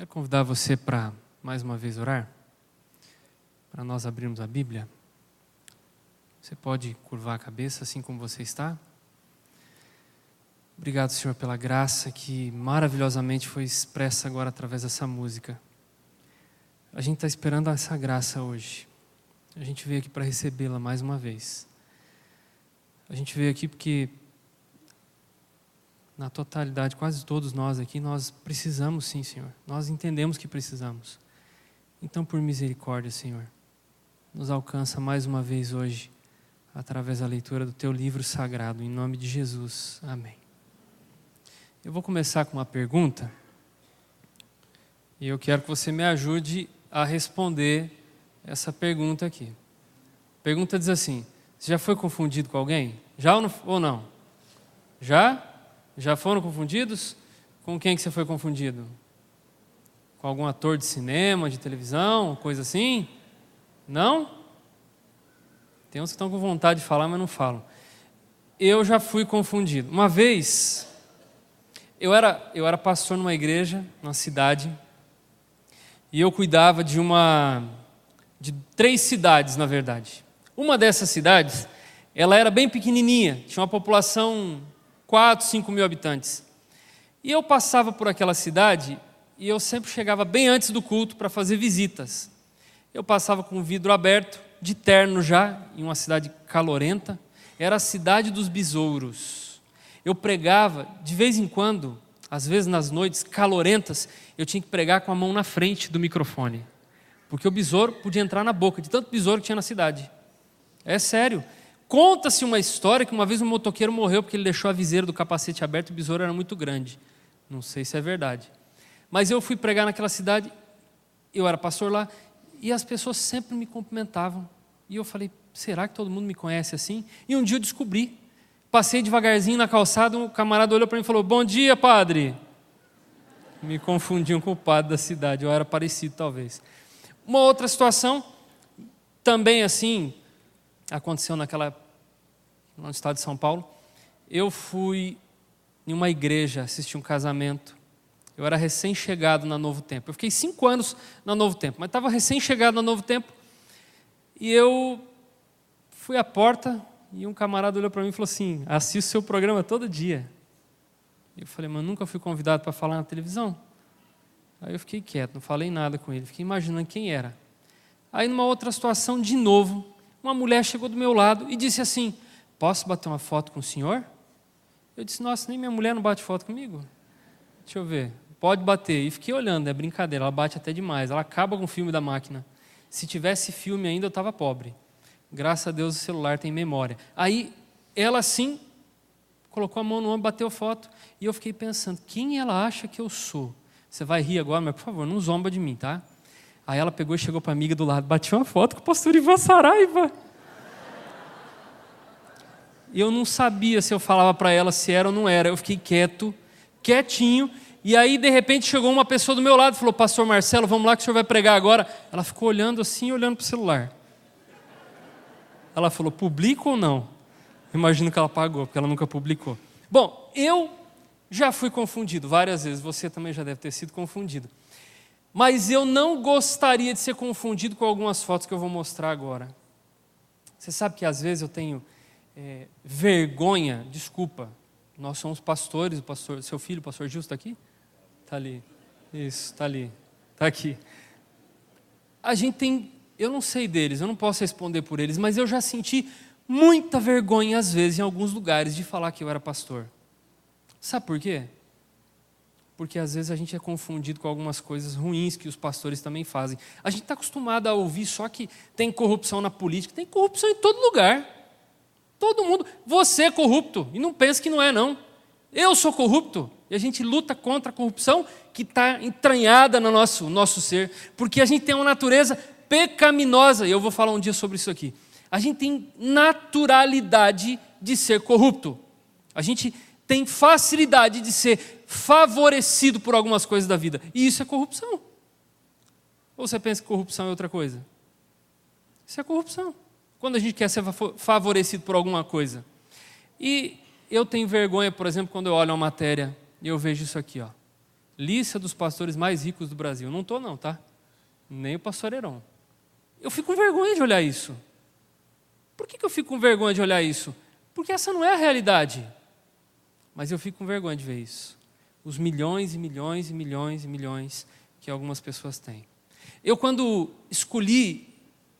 Quero convidar você para mais uma vez orar, para nós abrirmos a Bíblia. Você pode curvar a cabeça assim como você está. Obrigado, Senhor, pela graça que maravilhosamente foi expressa agora através dessa música. A gente está esperando essa graça hoje. A gente veio aqui para recebê-la mais uma vez. A gente veio aqui porque, na totalidade, quase todos nós aqui, nós precisamos sim, Senhor. Nós entendemos que precisamos. Então, por misericórdia, Senhor, nos alcança mais uma vez hoje, através da leitura do Teu livro sagrado, em nome de Jesus. Amém. Eu vou começar com uma pergunta e eu quero que você me ajude a responder essa pergunta aqui. A pergunta diz assim: Você já foi confundido com alguém? Já ou não? Já? Já foram confundidos? Com quem que você foi confundido? Com algum ator de cinema, de televisão, coisa assim? Não? Tem uns que estão com vontade de falar, mas não falam. Eu já fui confundido. Uma vez, eu era, eu era pastor numa igreja, numa cidade, e eu cuidava de uma de três cidades, na verdade. Uma dessas cidades, ela era bem pequenininha, tinha uma população 4, 5 mil habitantes. E eu passava por aquela cidade e eu sempre chegava bem antes do culto para fazer visitas. Eu passava com o vidro aberto, de terno já, em uma cidade calorenta. Era a cidade dos besouros. Eu pregava, de vez em quando, às vezes nas noites calorentas, eu tinha que pregar com a mão na frente do microfone. Porque o besouro podia entrar na boca, de tanto besouro que tinha na cidade. É sério. Conta-se uma história que uma vez um motoqueiro morreu porque ele deixou a viseira do capacete aberto e o besouro era muito grande. Não sei se é verdade. Mas eu fui pregar naquela cidade, eu era pastor lá, e as pessoas sempre me cumprimentavam. E eu falei, será que todo mundo me conhece assim? E um dia eu descobri Passei devagarzinho na calçada, um camarada olhou para mim e falou: Bom dia, padre. Me confundiam com o padre da cidade, eu era parecido talvez. Uma outra situação, também assim, aconteceu naquela, no estado de São Paulo. Eu fui em uma igreja assistir um casamento. Eu era recém-chegado na Novo Tempo. Eu fiquei cinco anos na Novo Tempo, mas estava recém-chegado na Novo Tempo. E eu fui à porta, e um camarada olhou para mim e falou assim: assisto seu programa todo dia. Eu falei, mas nunca fui convidado para falar na televisão. Aí eu fiquei quieto, não falei nada com ele, fiquei imaginando quem era. Aí, numa outra situação, de novo, uma mulher chegou do meu lado e disse assim: Posso bater uma foto com o senhor? Eu disse: Nossa, nem minha mulher não bate foto comigo. Deixa eu ver. Pode bater. E fiquei olhando, é brincadeira, ela bate até demais. Ela acaba com o filme da máquina. Se tivesse filme ainda, eu estava pobre. Graças a Deus o celular tem memória. Aí ela sim colocou a mão no ombro, bateu foto, e eu fiquei pensando, quem ela acha que eu sou? Você vai rir agora, mas por favor, não zomba de mim, tá? Aí ela pegou e chegou para a amiga do lado, bateu uma foto com o pastor Ivan Saraiva. E eu não sabia se eu falava para ela se era ou não era. Eu fiquei quieto, quietinho, e aí de repente chegou uma pessoa do meu lado e falou: Pastor Marcelo, vamos lá que o senhor vai pregar agora. Ela ficou olhando assim, olhando para o celular. Ela falou: publico ou não? Imagino que ela pagou, porque ela nunca publicou. Bom, eu já fui confundido várias vezes, você também já deve ter sido confundido. Mas eu não gostaria de ser confundido com algumas fotos que eu vou mostrar agora. Você sabe que às vezes eu tenho é, vergonha, desculpa, nós somos pastores, o pastor, seu filho, o pastor Gil, está aqui? Está ali. Isso, está ali. Está aqui. A gente tem eu não sei deles, eu não posso responder por eles, mas eu já senti muita vergonha, às vezes, em alguns lugares, de falar que eu era pastor. Sabe por quê? Porque às vezes a gente é confundido com algumas coisas ruins que os pastores também fazem. A gente está acostumado a ouvir só que tem corrupção na política, tem corrupção em todo lugar. Todo mundo. Você é corrupto, e não pense que não é, não. Eu sou corrupto, e a gente luta contra a corrupção que está entranhada no nosso, nosso ser, porque a gente tem uma natureza pecaminosa, e eu vou falar um dia sobre isso aqui. A gente tem naturalidade de ser corrupto. A gente tem facilidade de ser favorecido por algumas coisas da vida. E isso é corrupção. Ou você pensa que corrupção é outra coisa? Isso é corrupção. Quando a gente quer ser favorecido por alguma coisa. E eu tenho vergonha, por exemplo, quando eu olho uma matéria e eu vejo isso aqui, ó. lista dos pastores mais ricos do Brasil. Não estou, não, tá? Nem o pastor Heron. Eu fico com vergonha de olhar isso. Por que, que eu fico com vergonha de olhar isso? Porque essa não é a realidade. Mas eu fico com vergonha de ver isso. Os milhões e milhões e milhões e milhões que algumas pessoas têm. Eu, quando escolhi,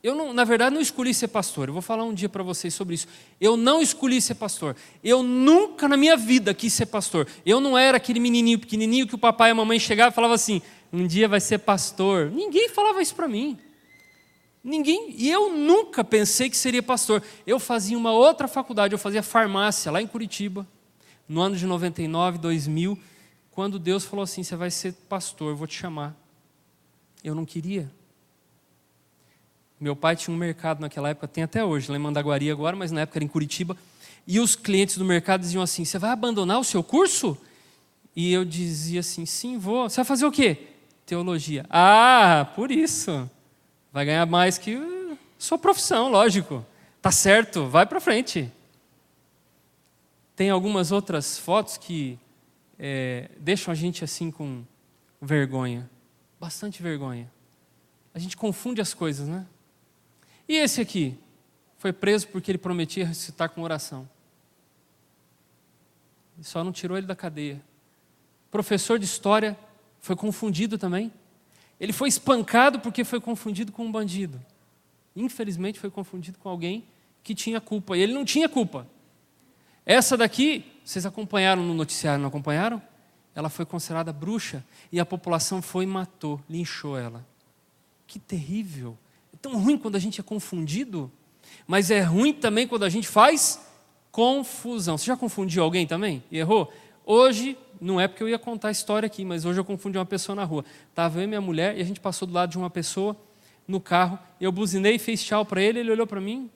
eu não, na verdade não escolhi ser pastor. Eu vou falar um dia para vocês sobre isso. Eu não escolhi ser pastor. Eu nunca na minha vida quis ser pastor. Eu não era aquele menininho pequenininho que o papai e a mamãe chegavam e falavam assim: um dia vai ser pastor. Ninguém falava isso para mim. Ninguém, e eu nunca pensei que seria pastor. Eu fazia uma outra faculdade, eu fazia farmácia lá em Curitiba, no ano de 99, 2000, quando Deus falou assim: Você vai ser pastor, eu vou te chamar. Eu não queria. Meu pai tinha um mercado naquela época, tem até hoje, lá em Mandaguari agora, mas na época era em Curitiba. E os clientes do mercado diziam assim: Você vai abandonar o seu curso? E eu dizia assim: Sim, vou. Você vai fazer o quê? Teologia. Ah, por isso. Vai ganhar mais que sua profissão, lógico. Tá certo, vai para frente. Tem algumas outras fotos que é, deixam a gente assim com vergonha, bastante vergonha. A gente confunde as coisas, né? E esse aqui foi preso porque ele prometia ressuscitar com oração. Só não tirou ele da cadeia. Professor de história foi confundido também. Ele foi espancado porque foi confundido com um bandido. Infelizmente, foi confundido com alguém que tinha culpa. E ele não tinha culpa. Essa daqui, vocês acompanharam no noticiário, não acompanharam? Ela foi considerada bruxa e a população foi e matou, linchou ela. Que terrível. É tão ruim quando a gente é confundido, mas é ruim também quando a gente faz confusão. Você já confundiu alguém também e errou? Hoje, não é porque eu ia contar a história aqui, mas hoje eu confundi uma pessoa na rua. Estava eu e minha mulher e a gente passou do lado de uma pessoa no carro. Eu buzinei, fez tchau para ele, ele olhou para mim,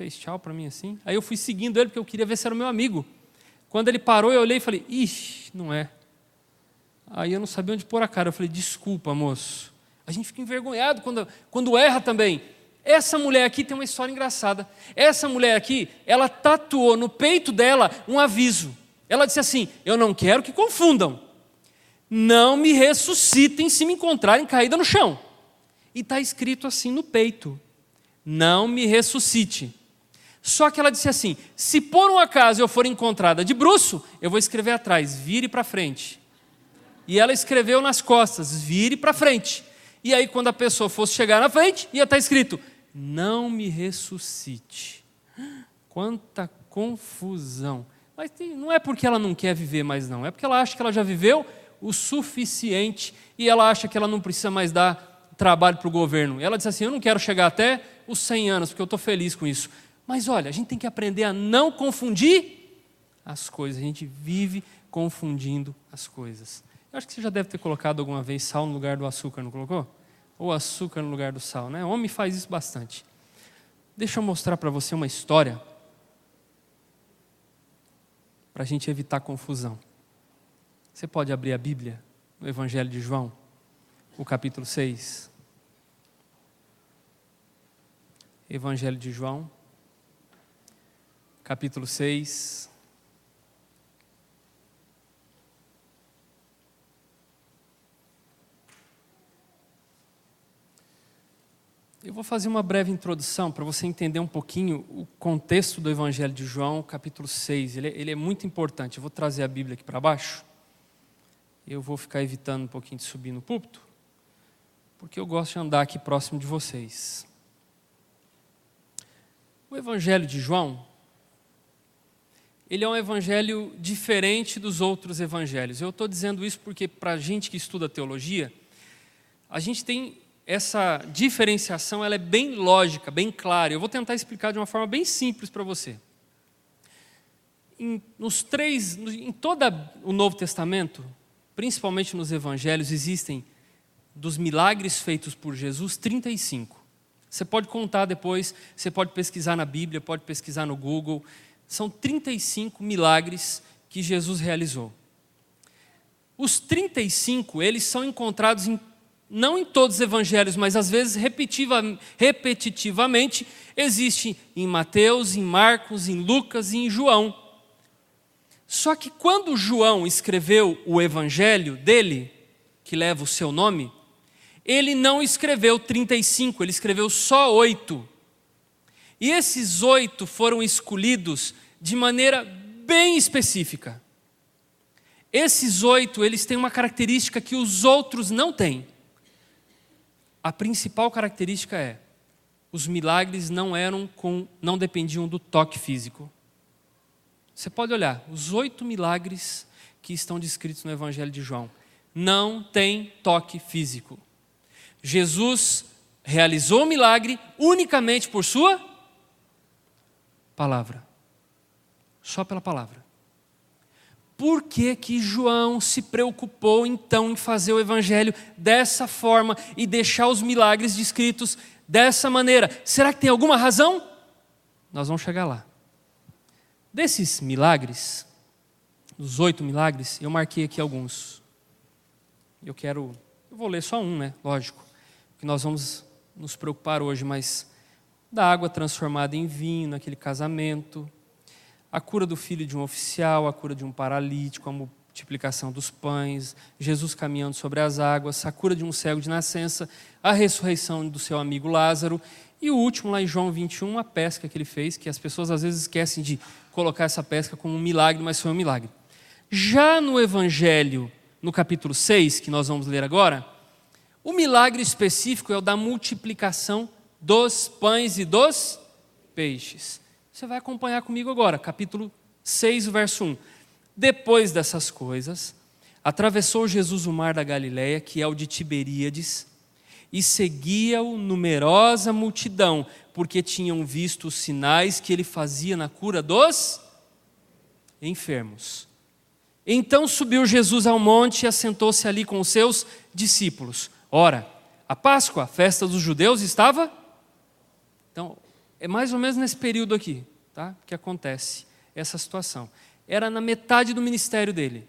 fez tchau para mim assim. Aí eu fui seguindo ele porque eu queria ver se era o meu amigo. Quando ele parou, eu olhei e falei: Ixi, não é. Aí eu não sabia onde pôr a cara. Eu falei: Desculpa, moço. A gente fica envergonhado quando, quando erra também. Essa mulher aqui tem uma história engraçada. Essa mulher aqui, ela tatuou no peito dela um aviso. Ela disse assim: Eu não quero que confundam. Não me ressuscitem se me encontrarem caída no chão. E está escrito assim no peito: Não me ressuscite. Só que ela disse assim: Se por um acaso eu for encontrada de bruço, eu vou escrever atrás, vire para frente. E ela escreveu nas costas, vire para frente. E aí, quando a pessoa fosse chegar na frente, ia estar tá escrito: Não me ressuscite. Quanta confusão. Mas não é porque ela não quer viver mais, não. É porque ela acha que ela já viveu o suficiente e ela acha que ela não precisa mais dar trabalho para o governo. Ela diz assim: Eu não quero chegar até os 100 anos, porque eu estou feliz com isso. Mas olha, a gente tem que aprender a não confundir as coisas. A gente vive confundindo as coisas. Eu acho que você já deve ter colocado alguma vez sal no lugar do açúcar, não colocou? Ou açúcar no lugar do sal, né? O homem faz isso bastante. Deixa eu mostrar para você uma história para a gente evitar confusão. Você pode abrir a Bíblia, no Evangelho de João, o capítulo 6. Evangelho de João, capítulo 6. Eu vou fazer uma breve introdução para você entender um pouquinho o contexto do Evangelho de João, capítulo 6. Ele, é, ele é muito importante. Eu vou trazer a Bíblia aqui para baixo. Eu vou ficar evitando um pouquinho de subir no púlpito, porque eu gosto de andar aqui próximo de vocês. O Evangelho de João, ele é um evangelho diferente dos outros evangelhos. Eu estou dizendo isso porque, para a gente que estuda teologia, a gente tem essa diferenciação ela é bem lógica, bem clara. Eu vou tentar explicar de uma forma bem simples para você. Em, nos três, em todo o Novo Testamento, principalmente nos Evangelhos, existem dos milagres feitos por Jesus 35. Você pode contar depois, você pode pesquisar na Bíblia, pode pesquisar no Google. São 35 milagres que Jesus realizou. Os 35, eles são encontrados em não em todos os evangelhos, mas às vezes repetitivamente, existe em Mateus, em Marcos, em Lucas e em João. Só que quando João escreveu o evangelho dele, que leva o seu nome, ele não escreveu 35, ele escreveu só oito. E esses oito foram escolhidos de maneira bem específica. Esses oito, eles têm uma característica que os outros não têm. A principal característica é: os milagres não eram com, não dependiam do toque físico. Você pode olhar, os oito milagres que estão descritos no Evangelho de João não tem toque físico. Jesus realizou o milagre unicamente por sua palavra. Só pela palavra. Por que, que João se preocupou então em fazer o evangelho dessa forma e deixar os milagres descritos dessa maneira? Será que tem alguma razão? Nós vamos chegar lá. Desses milagres, dos oito milagres, eu marquei aqui alguns. Eu quero, eu vou ler só um, né? Lógico, que nós vamos nos preocupar hoje, mas da água transformada em vinho naquele casamento, a cura do filho de um oficial, a cura de um paralítico, a multiplicação dos pães, Jesus caminhando sobre as águas, a cura de um cego de nascença, a ressurreição do seu amigo Lázaro e o último, lá em João 21, a pesca que ele fez, que as pessoas às vezes esquecem de colocar essa pesca como um milagre, mas foi um milagre. Já no Evangelho, no capítulo 6, que nós vamos ler agora, o milagre específico é o da multiplicação dos pães e dos peixes. Você vai acompanhar comigo agora, capítulo 6, verso 1. Depois dessas coisas, atravessou Jesus o mar da Galileia, que é o de Tiberíades, e seguia-o numerosa multidão, porque tinham visto os sinais que ele fazia na cura dos enfermos. Então subiu Jesus ao monte e assentou-se ali com os seus discípulos. Ora, a Páscoa, a festa dos judeus, estava. Então, é mais ou menos nesse período aqui tá, que acontece essa situação. Era na metade do ministério dele.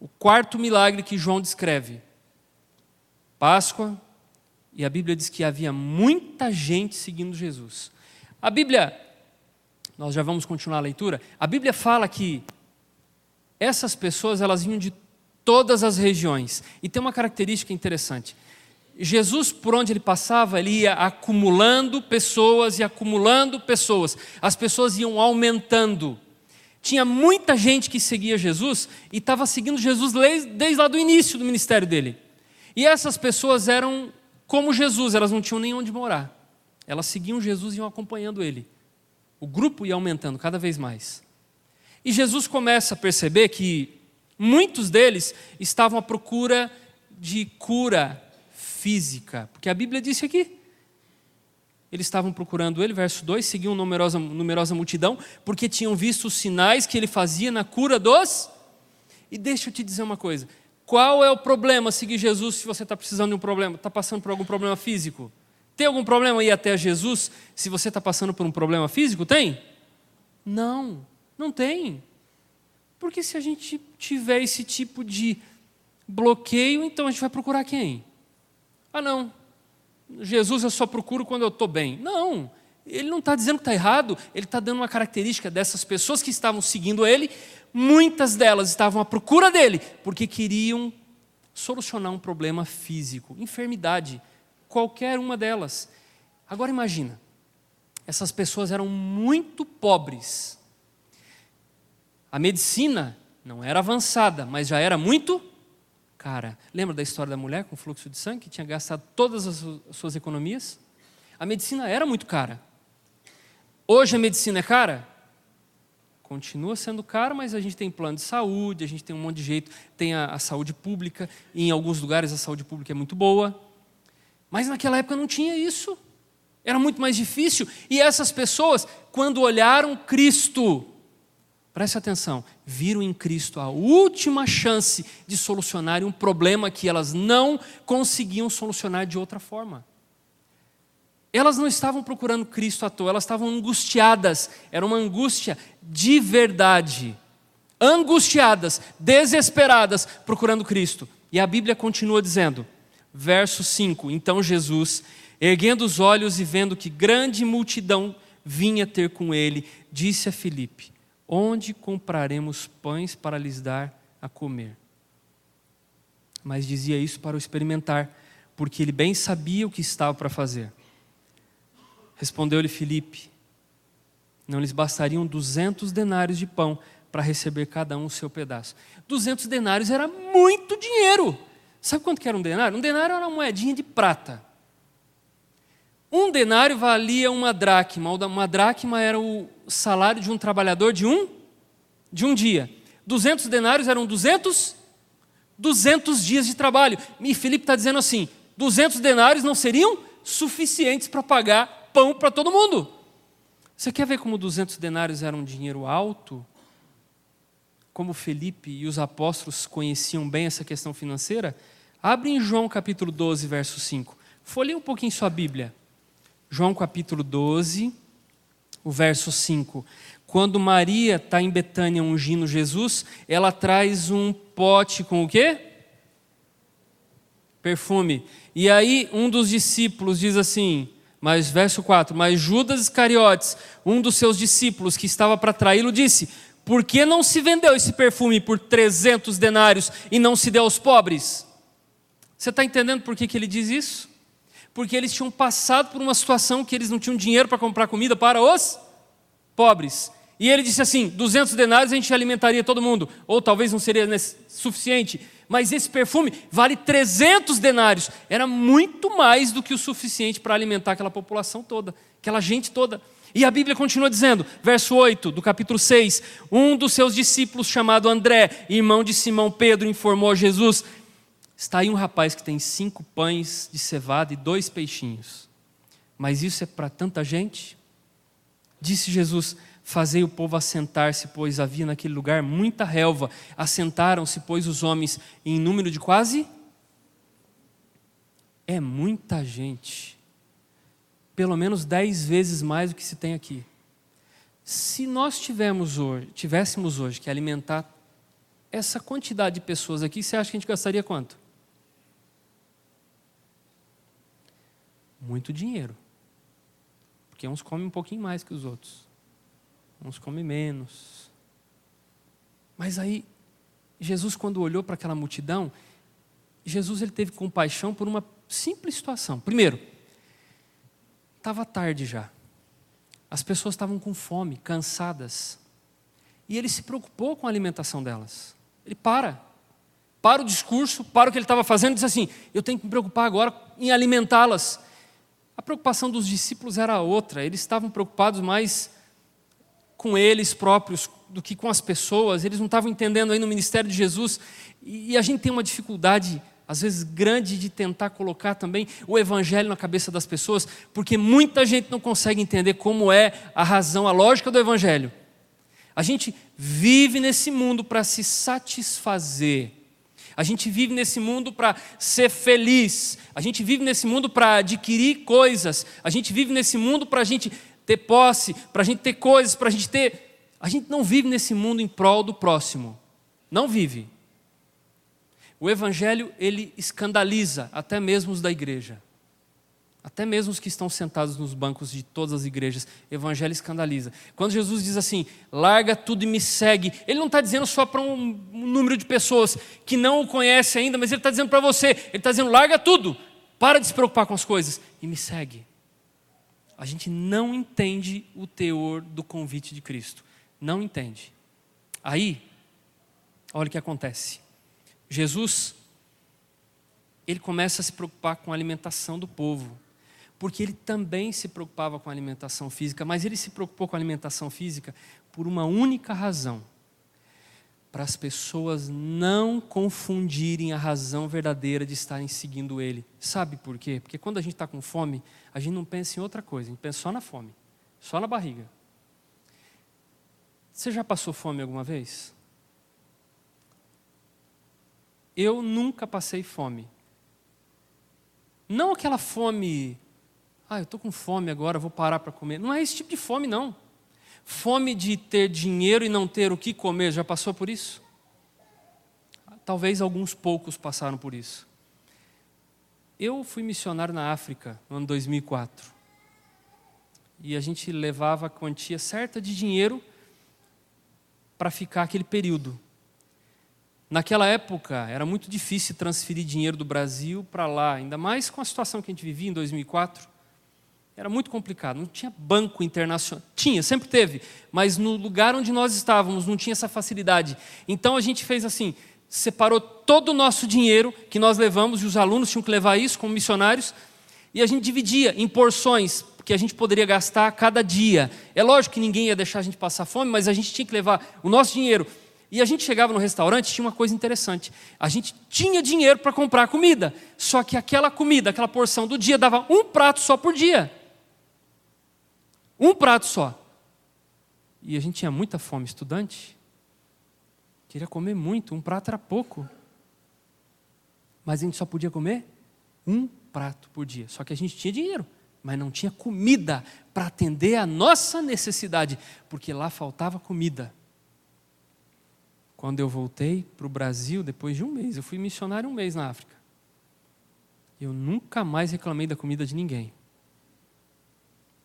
O quarto milagre que João descreve. Páscoa, e a Bíblia diz que havia muita gente seguindo Jesus. A Bíblia, nós já vamos continuar a leitura, a Bíblia fala que essas pessoas elas vinham de todas as regiões. E tem uma característica interessante. Jesus, por onde ele passava, ele ia acumulando pessoas e acumulando pessoas. As pessoas iam aumentando. Tinha muita gente que seguia Jesus e estava seguindo Jesus desde lá do início do ministério dele. E essas pessoas eram como Jesus, elas não tinham nem onde morar. Elas seguiam Jesus e iam acompanhando ele. O grupo ia aumentando cada vez mais. E Jesus começa a perceber que muitos deles estavam à procura de cura física, porque a Bíblia disse aqui. Eles estavam procurando ele, verso 2, seguiam numerosa, numerosa multidão, porque tinham visto os sinais que ele fazia na cura dos. E deixa eu te dizer uma coisa: qual é o problema seguir Jesus se você está precisando de um problema, está passando por algum problema físico? Tem algum problema ir até Jesus se você está passando por um problema físico? Tem? Não, não tem. Porque se a gente tiver esse tipo de bloqueio, então a gente vai procurar quem? Ah, não, Jesus eu só procuro quando eu estou bem. Não, ele não está dizendo que está errado, ele está dando uma característica dessas pessoas que estavam seguindo ele, muitas delas estavam à procura dele, porque queriam solucionar um problema físico, enfermidade, qualquer uma delas. Agora imagina, essas pessoas eram muito pobres. A medicina não era avançada, mas já era muito cara. Lembra da história da mulher com fluxo de sangue, que tinha gastado todas as suas economias? A medicina era muito cara. Hoje a medicina é cara? Continua sendo cara, mas a gente tem plano de saúde, a gente tem um monte de jeito, tem a, a saúde pública, e em alguns lugares a saúde pública é muito boa. Mas naquela época não tinha isso. Era muito mais difícil. E essas pessoas, quando olharam Cristo, preste atenção, viram em Cristo a última chance de solucionar um problema que elas não conseguiam solucionar de outra forma. Elas não estavam procurando Cristo à toa, elas estavam angustiadas, era uma angústia de verdade. Angustiadas, desesperadas, procurando Cristo. E a Bíblia continua dizendo, verso 5: Então Jesus, erguendo os olhos e vendo que grande multidão vinha ter com ele, disse a Filipe: Onde compraremos pães para lhes dar a comer? Mas dizia isso para o experimentar, porque ele bem sabia o que estava para fazer. Respondeu-lhe Filipe: Não lhes bastariam duzentos denários de pão para receber cada um o seu pedaço. Duzentos denários era muito dinheiro. Sabe quanto que era um denário? Um denário era uma moedinha de prata. Um denário valia uma dracma. Uma dracma era o salário de um trabalhador de um de um dia. 200 denários eram 200 200 dias de trabalho. E Felipe está dizendo assim: 200 denários não seriam suficientes para pagar pão para todo mundo. Você quer ver como 200 denários era um dinheiro alto? Como Felipe e os apóstolos conheciam bem essa questão financeira? Abre em João capítulo 12, verso 5. Folheie um pouquinho sua Bíblia. João capítulo 12, o verso 5. Quando Maria está em Betânia ungindo Jesus, ela traz um pote com o quê? Perfume. E aí um dos discípulos diz assim, mas verso 4, mas Judas Iscariotes, um dos seus discípulos que estava para traí-lo, disse: Por que não se vendeu esse perfume por 300 denários e não se deu aos pobres? Você está entendendo por que, que ele diz isso? Porque eles tinham passado por uma situação que eles não tinham dinheiro para comprar comida para os pobres. E ele disse assim: 200 denários a gente alimentaria todo mundo, ou talvez não seria suficiente, mas esse perfume vale 300 denários. Era muito mais do que o suficiente para alimentar aquela população toda, aquela gente toda. E a Bíblia continua dizendo, verso 8 do capítulo 6: Um dos seus discípulos, chamado André, irmão de Simão Pedro, informou a Jesus: Está aí um rapaz que tem cinco pães de cevada e dois peixinhos. Mas isso é para tanta gente? Disse Jesus: Fazei o povo assentar-se, pois havia naquele lugar muita relva. Assentaram-se, pois, os homens em número de quase. É muita gente. Pelo menos dez vezes mais do que se tem aqui. Se nós hoje, tivéssemos hoje que alimentar essa quantidade de pessoas aqui, você acha que a gente gastaria quanto? Muito dinheiro. Porque uns comem um pouquinho mais que os outros. Uns comem menos. Mas aí, Jesus, quando olhou para aquela multidão, Jesus ele teve compaixão por uma simples situação. Primeiro, estava tarde já. As pessoas estavam com fome, cansadas. E ele se preocupou com a alimentação delas. Ele para. Para o discurso, para o que ele estava fazendo e diz assim: Eu tenho que me preocupar agora em alimentá-las. A preocupação dos discípulos era outra, eles estavam preocupados mais com eles próprios do que com as pessoas, eles não estavam entendendo ainda o ministério de Jesus, e a gente tem uma dificuldade, às vezes grande, de tentar colocar também o evangelho na cabeça das pessoas, porque muita gente não consegue entender como é a razão, a lógica do evangelho. A gente vive nesse mundo para se satisfazer a gente vive nesse mundo para ser feliz. A gente vive nesse mundo para adquirir coisas. A gente vive nesse mundo para a gente ter posse, para a gente ter coisas, para a gente ter. A gente não vive nesse mundo em prol do próximo. Não vive. O Evangelho, ele escandaliza até mesmo os da igreja. Até mesmo os que estão sentados nos bancos de todas as igrejas, evangelho escandaliza. Quando Jesus diz assim, larga tudo e me segue, ele não está dizendo só para um, um, número de pessoas que não o conhece ainda, mas ele está dizendo para você, ele está dizendo, larga tudo, para de se preocupar com as coisas e me segue. A gente não entende o teor do convite de Cristo. Não entende. Aí, olha o que acontece. Jesus, ele começa a se preocupar com a alimentação do povo porque ele também se preocupava com a alimentação física, mas ele se preocupou com a alimentação física por uma única razão: para as pessoas não confundirem a razão verdadeira de estarem seguindo ele. Sabe por quê? Porque quando a gente está com fome, a gente não pensa em outra coisa, a gente pensa só na fome, só na barriga. Você já passou fome alguma vez? Eu nunca passei fome. Não aquela fome ah, eu estou com fome agora, vou parar para comer. Não é esse tipo de fome, não. Fome de ter dinheiro e não ter o que comer, já passou por isso? Talvez alguns poucos passaram por isso. Eu fui missionário na África no ano 2004. E a gente levava a quantia certa de dinheiro para ficar aquele período. Naquela época, era muito difícil transferir dinheiro do Brasil para lá, ainda mais com a situação que a gente vivia em 2004. Era muito complicado, não tinha banco internacional. Tinha, sempre teve, mas no lugar onde nós estávamos não tinha essa facilidade. Então a gente fez assim: separou todo o nosso dinheiro que nós levamos, e os alunos tinham que levar isso como missionários, e a gente dividia em porções que a gente poderia gastar cada dia. É lógico que ninguém ia deixar a gente passar fome, mas a gente tinha que levar o nosso dinheiro. E a gente chegava no restaurante, tinha uma coisa interessante. A gente tinha dinheiro para comprar comida, só que aquela comida, aquela porção do dia dava um prato só por dia. Um prato só. E a gente tinha muita fome, estudante. Queria comer muito, um prato era pouco. Mas a gente só podia comer um prato por dia. Só que a gente tinha dinheiro, mas não tinha comida para atender a nossa necessidade, porque lá faltava comida. Quando eu voltei para o Brasil, depois de um mês, eu fui missionário um mês na África. Eu nunca mais reclamei da comida de ninguém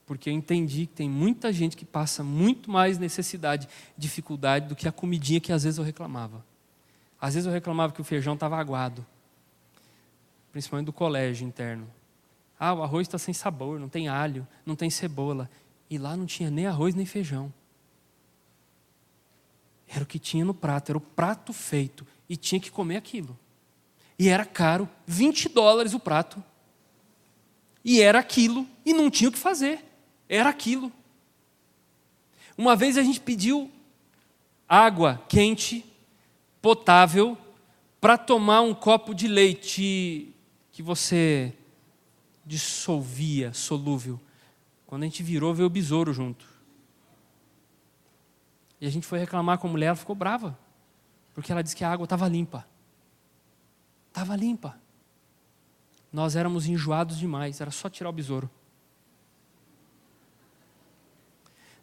porque eu entendi que tem muita gente que passa muito mais necessidade, dificuldade do que a comidinha que às vezes eu reclamava. Às vezes eu reclamava que o feijão estava aguado, principalmente do colégio interno. Ah, o arroz está sem sabor, não tem alho, não tem cebola. E lá não tinha nem arroz nem feijão. Era o que tinha no prato, era o prato feito e tinha que comer aquilo. E era caro, 20 dólares o prato. E era aquilo e não tinha o que fazer. Era aquilo. Uma vez a gente pediu água quente, potável, para tomar um copo de leite que você dissolvia, solúvel. Quando a gente virou, veio o besouro junto. E a gente foi reclamar com a mulher, ela ficou brava, porque ela disse que a água estava limpa. Estava limpa. Nós éramos enjoados demais, era só tirar o besouro.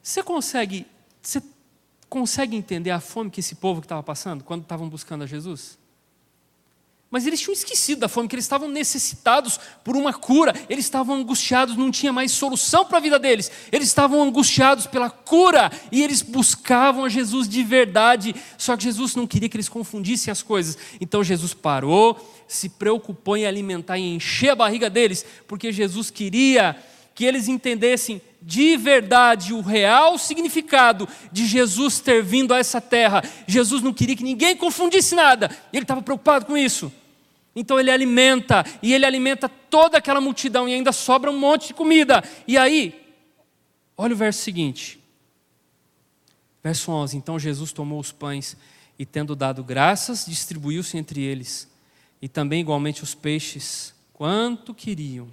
Você consegue, você consegue entender a fome que esse povo que estava passando quando estavam buscando a Jesus? Mas eles tinham esquecido da fome, que eles estavam necessitados por uma cura, eles estavam angustiados, não tinha mais solução para a vida deles, eles estavam angustiados pela cura e eles buscavam a Jesus de verdade, só que Jesus não queria que eles confundissem as coisas, então Jesus parou, se preocupou em alimentar e encher a barriga deles, porque Jesus queria que eles entendessem de verdade o real significado de Jesus ter vindo a essa terra. Jesus não queria que ninguém confundisse nada, ele estava preocupado com isso. Então ele alimenta, e ele alimenta toda aquela multidão, e ainda sobra um monte de comida. E aí, olha o verso seguinte, verso 11: Então Jesus tomou os pães e, tendo dado graças, distribuiu-se entre eles, e também igualmente os peixes, quanto queriam.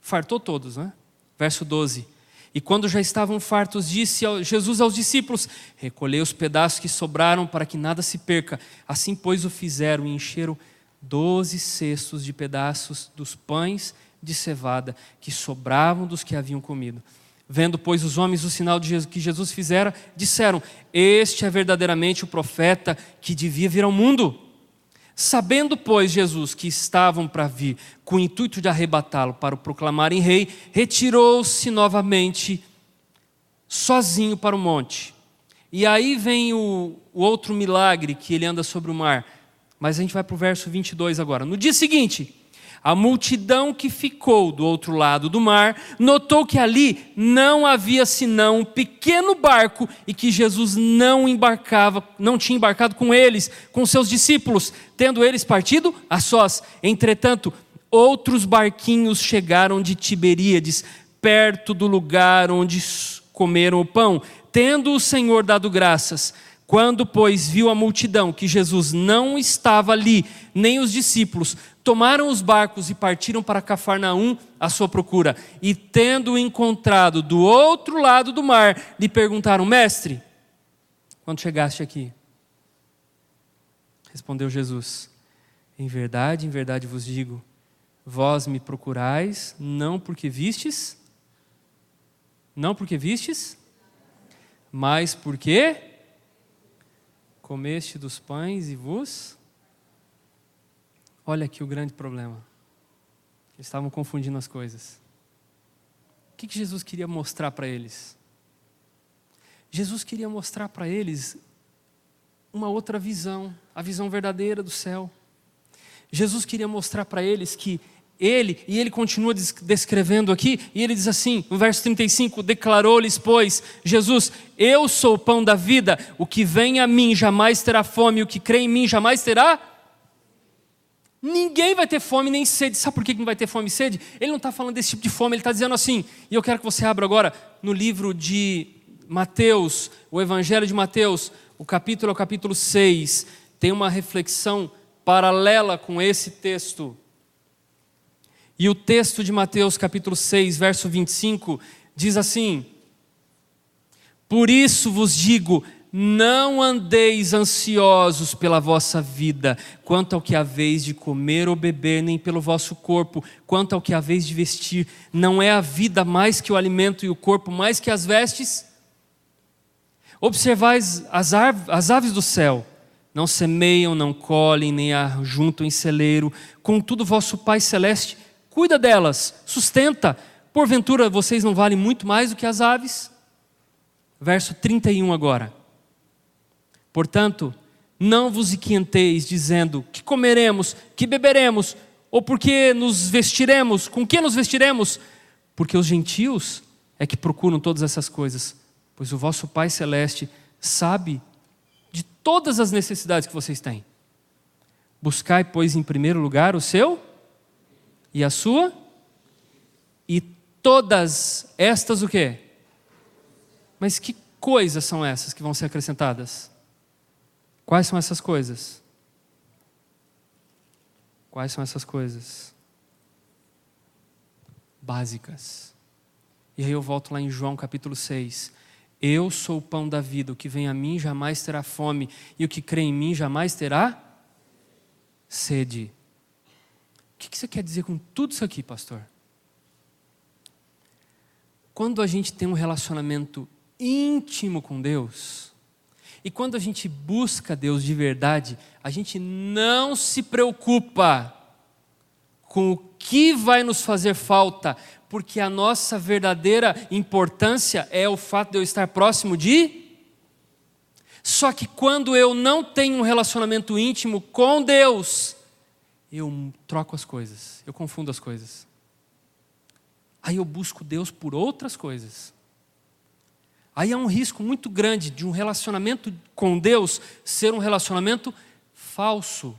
Fartou todos, né? Verso 12. E quando já estavam fartos, disse Jesus aos discípulos: Recolhei os pedaços que sobraram para que nada se perca. Assim, pois, o fizeram e encheram doze cestos de pedaços dos pães de cevada que sobravam dos que haviam comido. Vendo, pois, os homens o sinal Jesus, que Jesus fizera, disseram: Este é verdadeiramente o profeta que devia vir ao mundo. Sabendo, pois, Jesus que estavam para vir, com o intuito de arrebatá-lo para o proclamarem rei, retirou-se novamente, sozinho para o monte. E aí vem o, o, outro milagre que ele anda sobre o mar. Mas a gente vai para o verso 22 agora. No dia seguinte, a multidão que ficou do outro lado do mar notou que ali não havia senão um pequeno barco e que Jesus não embarcava, não tinha embarcado com eles, com seus discípulos, tendo eles partido a sós. Entretanto, outros barquinhos chegaram de Tiberíades, perto do lugar onde comeram o pão, tendo o Senhor dado graças. Quando, pois, viu a multidão que Jesus não estava ali, nem os discípulos, tomaram os barcos e partiram para Cafarnaum à sua procura. E tendo encontrado do outro lado do mar, lhe perguntaram: Mestre, quando chegaste aqui? Respondeu Jesus: Em verdade, em verdade vos digo, vós me procurais não porque vistes, não porque vistes, mas porque comeste dos pães e vos Olha aqui o grande problema. Eles estavam confundindo as coisas. O que Jesus queria mostrar para eles? Jesus queria mostrar para eles uma outra visão, a visão verdadeira do céu. Jesus queria mostrar para eles que ele, e ele continua descrevendo aqui, e ele diz assim, no verso 35: Declarou-lhes, pois, Jesus, eu sou o pão da vida, o que vem a mim jamais terá fome, o que crê em mim jamais terá. Ninguém vai ter fome nem sede. Sabe por que não vai ter fome e sede? Ele não está falando desse tipo de fome, ele está dizendo assim, e eu quero que você abra agora no livro de Mateus, o Evangelho de Mateus, o capítulo é o capítulo 6, tem uma reflexão paralela com esse texto. E o texto de Mateus, capítulo 6, verso 25, diz assim: Por isso vos digo, não andeis ansiosos pela vossa vida, quanto ao que haveis de comer ou beber, nem pelo vosso corpo, quanto ao que haveis de vestir. Não é a vida mais que o alimento e o corpo mais que as vestes? Observais as, as aves do céu, não semeiam, não colhem, nem ajuntam em celeiro, contudo vosso Pai Celeste cuida delas, sustenta. Porventura vocês não valem muito mais do que as aves? Verso 31 agora. Portanto, não vos inquieteis dizendo: que comeremos, que beberemos, ou porque nos vestiremos, com que nos vestiremos? Porque os gentios é que procuram todas essas coisas, pois o vosso Pai Celeste sabe de todas as necessidades que vocês têm. Buscai, pois, em primeiro lugar o seu e a sua, e todas estas o quê? Mas que coisas são essas que vão ser acrescentadas? Quais são essas coisas? Quais são essas coisas? Básicas. E aí eu volto lá em João capítulo 6. Eu sou o pão da vida, o que vem a mim jamais terá fome, e o que crê em mim jamais terá sede. O que você quer dizer com tudo isso aqui, pastor? Quando a gente tem um relacionamento íntimo com Deus, e quando a gente busca Deus de verdade, a gente não se preocupa com o que vai nos fazer falta, porque a nossa verdadeira importância é o fato de eu estar próximo de. Só que quando eu não tenho um relacionamento íntimo com Deus, eu troco as coisas, eu confundo as coisas. Aí eu busco Deus por outras coisas. Aí há um risco muito grande de um relacionamento com Deus ser um relacionamento falso.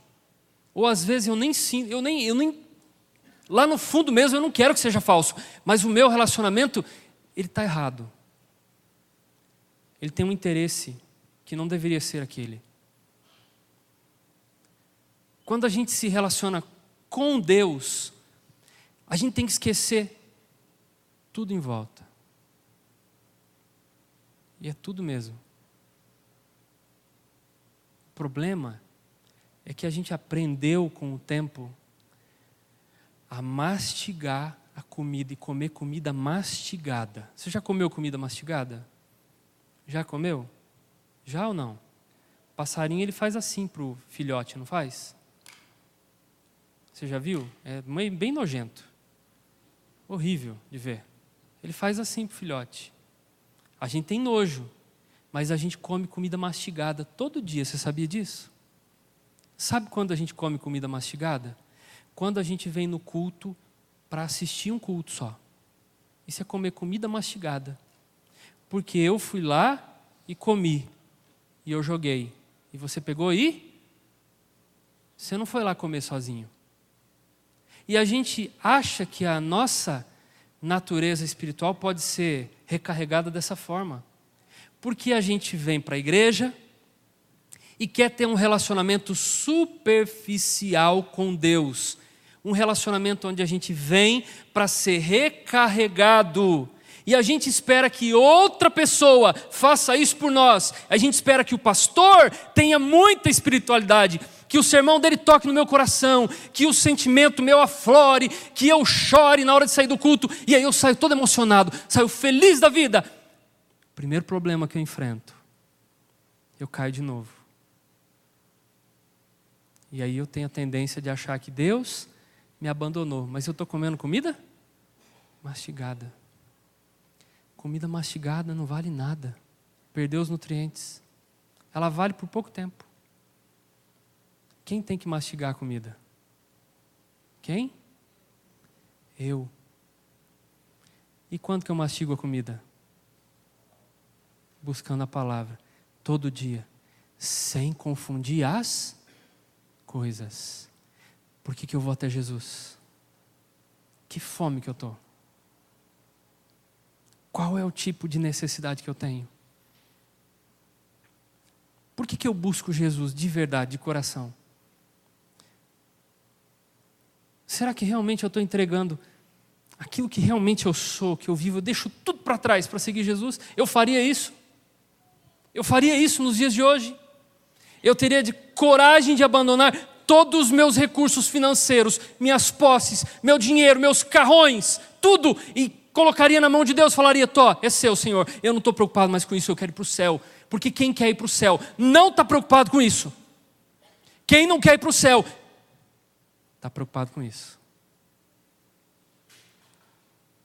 Ou às vezes eu nem sinto, eu nem, eu nem lá no fundo mesmo eu não quero que seja falso, mas o meu relacionamento ele está errado. Ele tem um interesse que não deveria ser aquele. Quando a gente se relaciona com Deus, a gente tem que esquecer tudo em volta. E é tudo mesmo. O problema é que a gente aprendeu com o tempo a mastigar a comida e comer comida mastigada. Você já comeu comida mastigada? Já comeu? Já ou não? Passarinho ele faz assim para o filhote, não faz? Você já viu? É bem nojento. Horrível de ver. Ele faz assim para o filhote. A gente tem nojo, mas a gente come comida mastigada todo dia. Você sabia disso? Sabe quando a gente come comida mastigada? Quando a gente vem no culto para assistir um culto só. Isso é comer comida mastigada. Porque eu fui lá e comi. E eu joguei. E você pegou e? Você não foi lá comer sozinho. E a gente acha que a nossa natureza espiritual pode ser recarregada dessa forma. Porque a gente vem para a igreja e quer ter um relacionamento superficial com Deus. Um relacionamento onde a gente vem para ser recarregado. E a gente espera que outra pessoa faça isso por nós. A gente espera que o pastor tenha muita espiritualidade que o sermão dele toque no meu coração, que o sentimento meu aflore, que eu chore na hora de sair do culto, e aí eu saio todo emocionado, saio feliz da vida. Primeiro problema que eu enfrento, eu caio de novo. E aí eu tenho a tendência de achar que Deus me abandonou, mas eu estou comendo comida mastigada. Comida mastigada não vale nada, perdeu os nutrientes. ela vale por pouco tempo. Quem tem que mastigar a comida? Quem? Eu. E quando que eu mastigo a comida? Buscando a palavra, todo dia, sem confundir as coisas. Por que, que eu vou até Jesus? Que fome que eu estou? Qual é o tipo de necessidade que eu tenho? Por que, que eu busco Jesus de verdade, de coração? Será que realmente eu estou entregando aquilo que realmente eu sou, que eu vivo? Eu deixo tudo para trás para seguir Jesus? Eu faria isso? Eu faria isso nos dias de hoje? Eu teria de coragem de abandonar todos os meus recursos financeiros, minhas posses, meu dinheiro, meus carrões, tudo, e colocaria na mão de Deus, falaria: Tó, é seu, Senhor. Eu não estou preocupado mais com isso, eu quero ir para o céu. Porque quem quer ir para o céu não está preocupado com isso. Quem não quer ir para o céu está preocupado com isso.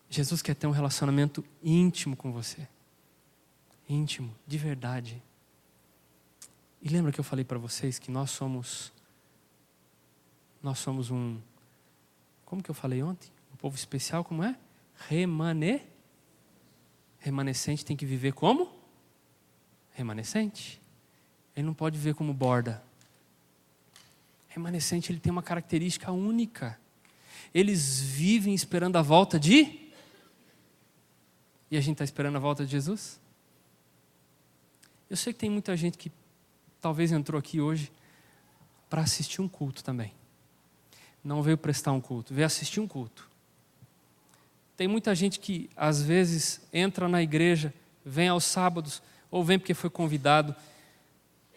Jesus quer ter um relacionamento íntimo com você. Íntimo, de verdade. E lembra que eu falei para vocês que nós somos nós somos um como que eu falei ontem? Um povo especial como é? Remane remanescente tem que viver como remanescente. Ele não pode viver como borda remanescente ele tem uma característica única. Eles vivem esperando a volta de. E a gente está esperando a volta de Jesus? Eu sei que tem muita gente que talvez entrou aqui hoje para assistir um culto também. Não veio prestar um culto, veio assistir um culto. Tem muita gente que às vezes entra na igreja, vem aos sábados, ou vem porque foi convidado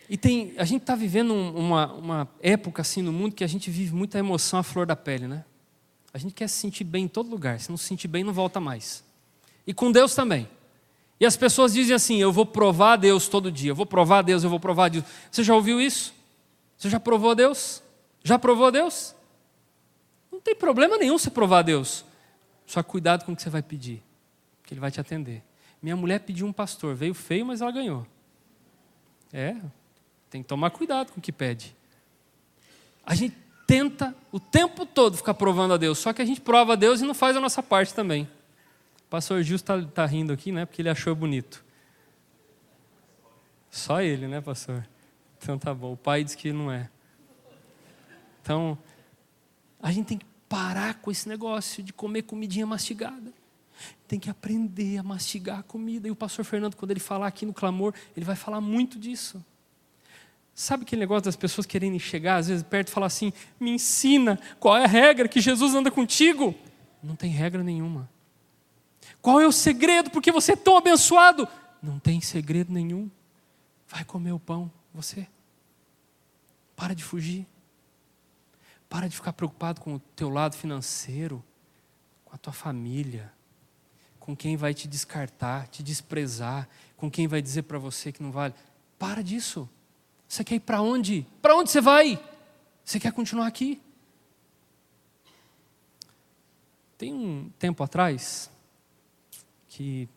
e tem, a gente está vivendo uma, uma época assim no mundo que a gente vive muita emoção à flor da pele, né? A gente quer se sentir bem em todo lugar. Se não se sentir bem, não volta mais. E com Deus também. E as pessoas dizem assim: Eu vou provar a Deus todo dia. Eu vou provar a Deus, eu vou provar a Deus. Você já ouviu isso? Você já provou a Deus? Já provou a Deus? Não tem problema nenhum você provar a Deus. Só cuidado com o que você vai pedir, que Ele vai te atender. Minha mulher pediu um pastor, veio feio, mas ela ganhou. É, tem que tomar cuidado com o que pede. A gente tenta o tempo todo ficar provando a Deus, só que a gente prova a Deus e não faz a nossa parte também. O pastor Gil está tá rindo aqui, né? Porque ele achou bonito. Só ele, né, pastor? Então tá bom. O pai diz que não é. Então, a gente tem que parar com esse negócio de comer comidinha mastigada. Tem que aprender a mastigar a comida. E o pastor Fernando, quando ele falar aqui no clamor, ele vai falar muito disso. Sabe aquele negócio das pessoas querendo chegar, às vezes, perto e falar assim: me ensina qual é a regra que Jesus anda contigo? Não tem regra nenhuma. Qual é o segredo? Porque você é tão abençoado? Não tem segredo nenhum. Vai comer o pão, você. Para de fugir. Para de ficar preocupado com o teu lado financeiro, com a tua família, com quem vai te descartar, te desprezar, com quem vai dizer para você que não vale. Para disso. Você quer ir para onde? Para onde você vai? Você quer continuar aqui? Tem um tempo atrás que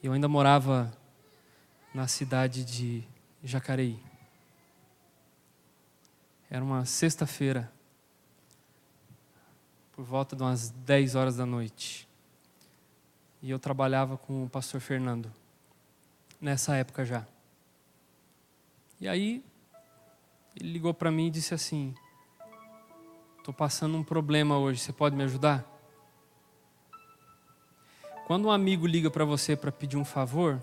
eu ainda morava na cidade de Jacareí. Era uma sexta-feira, por volta de umas 10 horas da noite. E eu trabalhava com o pastor Fernando, nessa época já. E aí, ele ligou para mim e disse assim: Estou passando um problema hoje, você pode me ajudar? Quando um amigo liga para você para pedir um favor,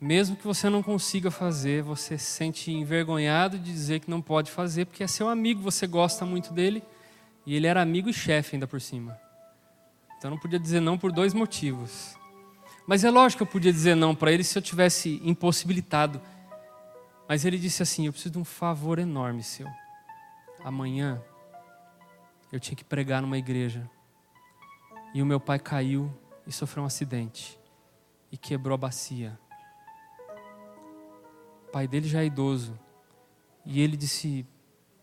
mesmo que você não consiga fazer, você se sente envergonhado de dizer que não pode fazer, porque é seu amigo, você gosta muito dele, e ele era amigo e chefe ainda por cima. Então não podia dizer não por dois motivos. Mas é lógico que eu podia dizer não para ele se eu tivesse impossibilitado mas ele disse assim: Eu preciso de um favor enorme seu. Amanhã eu tinha que pregar numa igreja. E o meu pai caiu e sofreu um acidente. E quebrou a bacia. O pai dele já é idoso. E ele disse: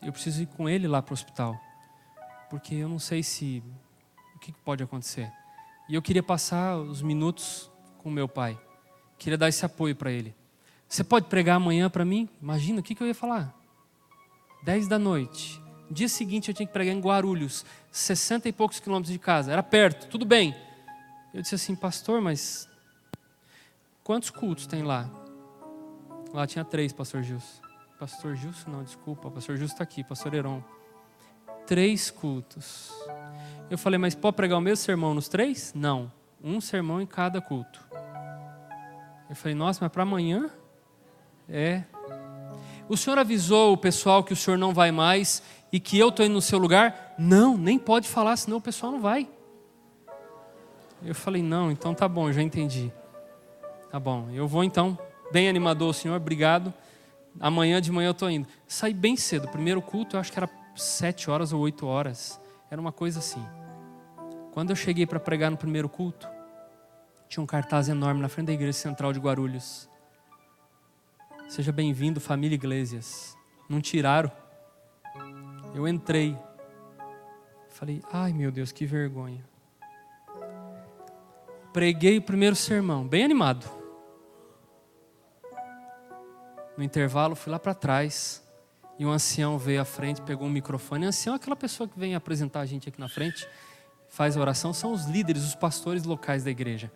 Eu preciso ir com ele lá para o hospital. Porque eu não sei se. O que pode acontecer. E eu queria passar os minutos com meu pai. Queria dar esse apoio para ele. Você pode pregar amanhã para mim? Imagina, o que, que eu ia falar? 10 da noite. Dia seguinte eu tinha que pregar em Guarulhos, 60 e poucos quilômetros de casa. Era perto, tudo bem. Eu disse assim, pastor, mas quantos cultos tem lá? Lá tinha três, pastor Gilson. Pastor Gilson, não, desculpa, pastor Gilson está aqui, pastor Heron. Três cultos. Eu falei, mas pode pregar o mesmo sermão nos três? Não, um sermão em cada culto. Eu falei, nossa, mas para amanhã? É. O senhor avisou o pessoal que o senhor não vai mais e que eu estou indo no seu lugar? Não, nem pode falar, senão o pessoal não vai. Eu falei, não, então tá bom, já entendi. Tá bom, eu vou então. Bem animador senhor, obrigado. Amanhã de manhã eu estou indo. Saí bem cedo. Primeiro culto eu acho que era sete horas ou oito horas. Era uma coisa assim. Quando eu cheguei para pregar no primeiro culto, tinha um cartaz enorme na frente da igreja central de Guarulhos. Seja bem-vindo, família Iglesias. Não tiraram. Eu entrei. Falei, ai meu Deus, que vergonha. Preguei o primeiro sermão, bem animado. No intervalo, fui lá para trás. E um ancião veio à frente, pegou um microfone. O ancião é aquela pessoa que vem apresentar a gente aqui na frente, faz a oração, são os líderes, os pastores locais da igreja.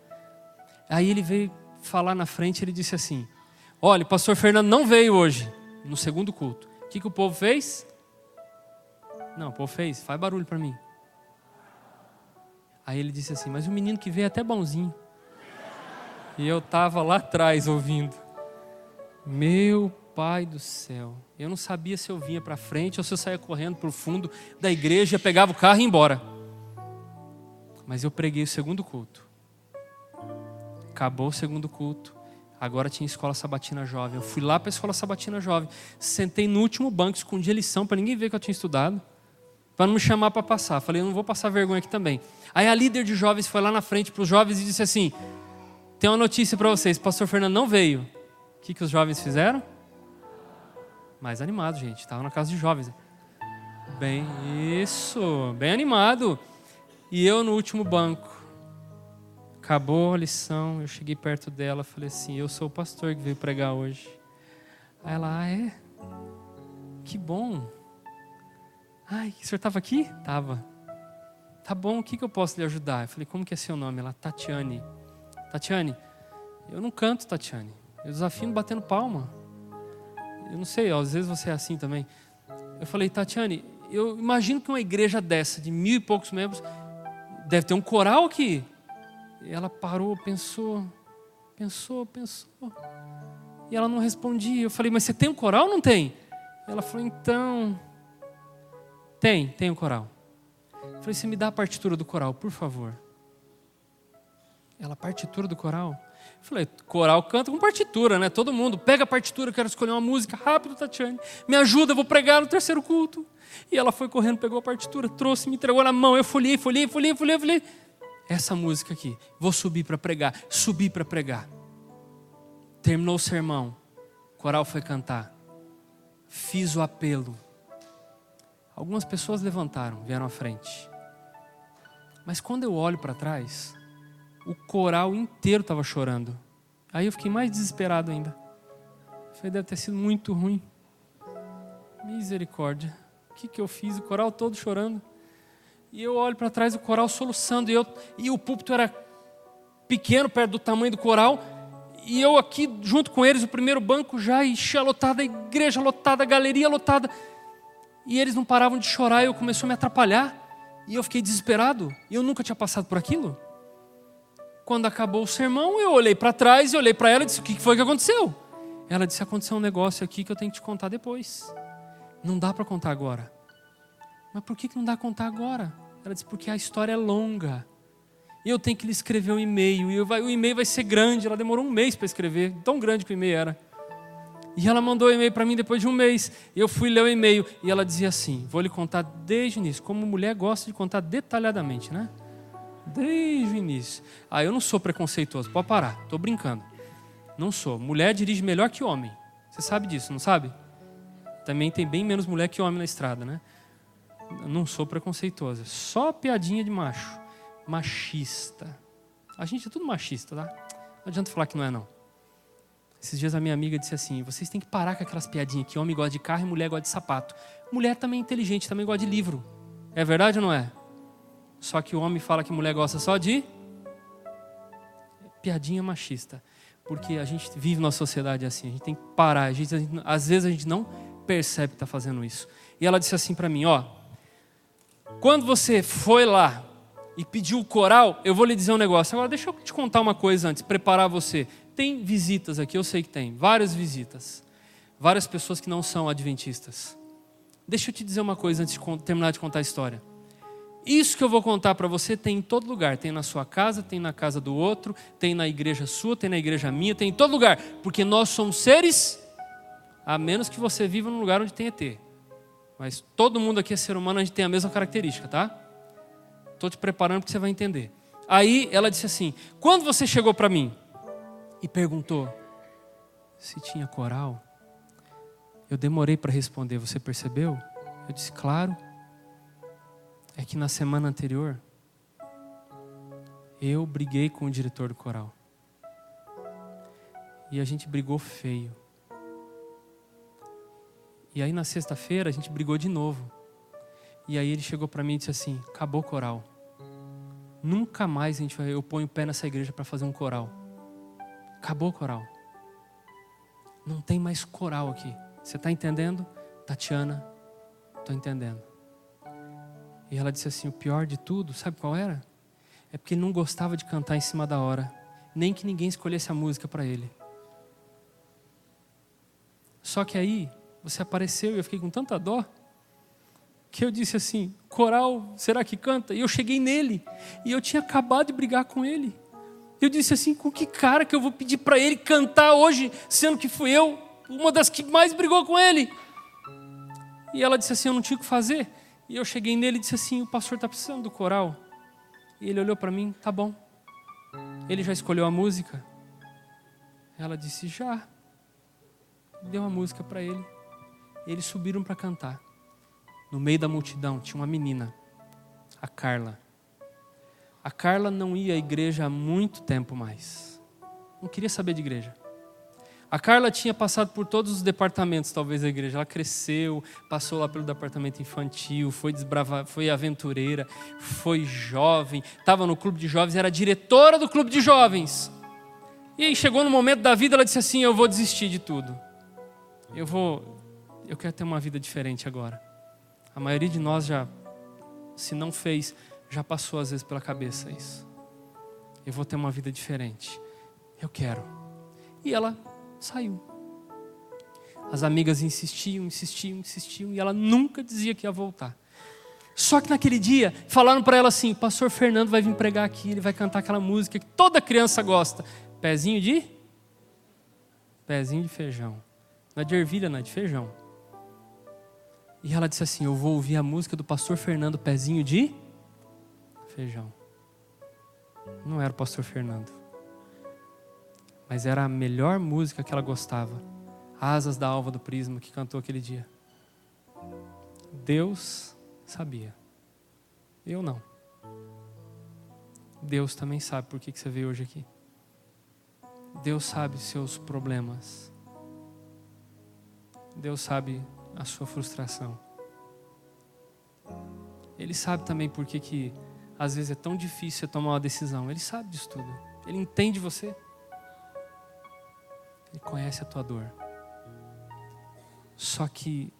Aí ele veio falar na frente, ele disse assim: Olha, o pastor Fernando não veio hoje, no segundo culto. O que, que o povo fez? Não, o povo fez, faz barulho para mim. Aí ele disse assim: Mas o menino que veio é até bonzinho. E eu estava lá atrás ouvindo. Meu pai do céu. Eu não sabia se eu vinha para frente ou se eu saía correndo para o fundo da igreja, pegava o carro e ia embora. Mas eu preguei o segundo culto. Acabou o segundo culto. Agora tinha escola sabatina jovem. Eu fui lá para a escola sabatina jovem. Sentei no último banco, escondi a lição para ninguém ver que eu tinha estudado. Para não me chamar para passar. Falei, eu não vou passar vergonha aqui também. Aí a líder de jovens foi lá na frente para os jovens e disse assim: Tem uma notícia para vocês, pastor Fernando não veio. O que, que os jovens fizeram? Mais animado, gente. Estava na casa de jovens. Bem, isso, bem animado. E eu no último banco. Acabou a lição, eu cheguei perto dela, falei assim: Eu sou o pastor que veio pregar hoje. Aí ela, ah, é? Que bom. Ai, o senhor estava aqui? Tava. Tá bom, o que, que eu posso lhe ajudar? Eu falei, como que é seu nome? Ela, Tatiane. Tatiane, eu não canto, Tatiane. Eu desafio batendo palma. Eu não sei, às vezes você é assim também. Eu falei, Tatiane, eu imagino que uma igreja dessa, de mil e poucos membros, deve ter um coral aqui. E ela parou, pensou, pensou, pensou. E ela não respondia. Eu falei, mas você tem um coral ou não tem? Ela falou, então. Tem, tem um coral. Eu falei, você me dá a partitura do coral, por favor. Ela, partitura do coral? Falei, coral canta com partitura, né? Todo mundo, pega a partitura, quero escolher uma música, rápido, Tatiane. Me ajuda, vou pregar no terceiro culto. E ela foi correndo, pegou a partitura, trouxe, me entregou na mão. Eu folhei, folhei, folhei, folhei, folhei essa música aqui. Vou subir para pregar. Subi para pregar. Terminou o sermão. Coral foi cantar. Fiz o apelo. Algumas pessoas levantaram, vieram à frente. Mas quando eu olho para trás, o coral inteiro estava chorando. Aí eu fiquei mais desesperado ainda. Falei, deve ter sido muito ruim. Misericórdia. O que, que eu fiz? O coral todo chorando. E eu olho para trás o coral soluçando, e, eu, e o púlpito era pequeno, perto do tamanho do coral, e eu aqui junto com eles, o primeiro banco já enchia lotada, a igreja lotada, a galeria lotada. E eles não paravam de chorar, e eu começou a me atrapalhar. E eu fiquei desesperado, e eu nunca tinha passado por aquilo. Quando acabou o sermão, eu olhei para trás e olhei para ela e disse: O que foi que aconteceu? Ela disse: Aconteceu um negócio aqui que eu tenho que te contar depois. Não dá para contar agora. Mas por que não dá contar agora? Ela disse, porque a história é longa. E eu tenho que lhe escrever um e-mail. E o e-mail vai ser grande. Ela demorou um mês para escrever, tão grande que o e-mail era. E ela mandou o e-mail para mim depois de um mês. Eu fui ler o e-mail. E ela dizia assim: Vou lhe contar desde o início. Como mulher gosta de contar detalhadamente, né? Desde o início. Ah, eu não sou preconceituoso. Pode parar. Estou brincando. Não sou. Mulher dirige melhor que homem. Você sabe disso, não sabe? Também tem bem menos mulher que homem na estrada, né? não sou preconceituosa, só piadinha de macho, machista. A gente é tudo machista, tá? Não adianta falar que não é não. Esses dias a minha amiga disse assim: vocês têm que parar com aquelas piadinhas que homem gosta de carro e mulher gosta de sapato. Mulher também é inteligente, também gosta de livro. É verdade ou não é? Só que o homem fala que mulher gosta só de piadinha machista. Porque a gente vive numa sociedade assim, a gente tem que parar. A gente, a gente, às vezes a gente não percebe que está fazendo isso. E ela disse assim para mim: Ó, quando você foi lá e pediu o coral, eu vou lhe dizer um negócio. Agora, deixa eu te contar uma coisa antes, preparar você. Tem visitas aqui, eu sei que tem, várias visitas. Várias pessoas que não são adventistas. Deixa eu te dizer uma coisa antes de terminar de contar a história. Isso que eu vou contar para você tem em todo lugar. Tem na sua casa, tem na casa do outro, tem na igreja sua, tem na igreja minha, tem em todo lugar. Porque nós somos seres, a menos que você viva num lugar onde tem ET. Mas todo mundo aqui é ser humano, a gente tem a mesma característica, tá? Estou te preparando porque você vai entender. Aí ela disse assim: quando você chegou para mim e perguntou se tinha coral, eu demorei para responder. Você percebeu? Eu disse: claro é que na semana anterior eu briguei com o diretor do coral. E a gente brigou feio. E aí na sexta-feira a gente brigou de novo. E aí ele chegou para mim e disse assim: "Acabou o coral. Nunca mais a gente vai, eu ponho o pé nessa igreja para fazer um coral. Acabou o coral. Não tem mais coral aqui. Você está entendendo? Tatiana, estou entendendo. E ela disse assim: o pior de tudo, sabe qual era? É porque ele não gostava de cantar em cima da hora, nem que ninguém escolhesse a música para ele. Só que aí você apareceu e eu fiquei com tanta dó que eu disse assim: coral, será que canta? E eu cheguei nele e eu tinha acabado de brigar com ele. Eu disse assim: com que cara que eu vou pedir para ele cantar hoje, sendo que fui eu uma das que mais brigou com ele? E ela disse assim: eu não tinha o que fazer. E eu cheguei nele e disse assim: o pastor está precisando do coral. E ele olhou para mim: tá bom. Ele já escolheu a música? Ela disse: já. Deu a música para ele. Eles subiram para cantar. No meio da multidão tinha uma menina, a Carla. A Carla não ia à igreja há muito tempo mais. Não queria saber de igreja. A Carla tinha passado por todos os departamentos, talvez, da igreja. Ela cresceu, passou lá pelo departamento infantil, foi desbrava, foi aventureira, foi jovem, estava no clube de jovens, era diretora do clube de jovens. E aí chegou no momento da vida, ela disse assim: Eu vou desistir de tudo. Eu vou, eu quero ter uma vida diferente agora. A maioria de nós já, se não fez, já passou às vezes pela cabeça isso. Eu vou ter uma vida diferente. Eu quero. E ela saiu. As amigas insistiam, insistiam, insistiam, e ela nunca dizia que ia voltar. Só que naquele dia, falaram para ela assim: pastor Fernando vai vir pregar aqui, ele vai cantar aquela música que toda criança gosta. Pezinho de? Pezinho de feijão. Não é de ervilha, não é de feijão. E ela disse assim: Eu vou ouvir a música do pastor Fernando, pezinho de feijão. Não era o pastor Fernando mas era a melhor música que ela gostava. Asas da Alva do Prisma, que cantou aquele dia. Deus sabia. Eu não. Deus também sabe por que você veio hoje aqui. Deus sabe seus problemas. Deus sabe a sua frustração. Ele sabe também por que, que às vezes é tão difícil você tomar uma decisão. Ele sabe disso tudo. Ele entende você. Ele conhece a tua dor. Só que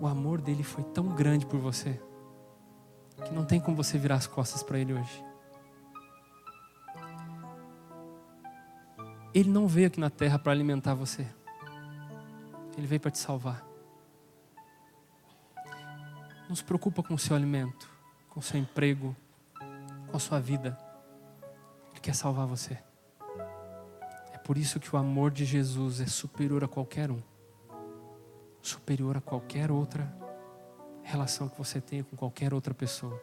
o amor dele foi tão grande por você que não tem como você virar as costas para ele hoje. Ele não veio aqui na terra para alimentar você. Ele veio para te salvar. Não se preocupa com o seu alimento, com o seu emprego, com a sua vida. Ele quer salvar você. Por isso que o amor de Jesus é superior a qualquer um. Superior a qualquer outra relação que você tenha com qualquer outra pessoa.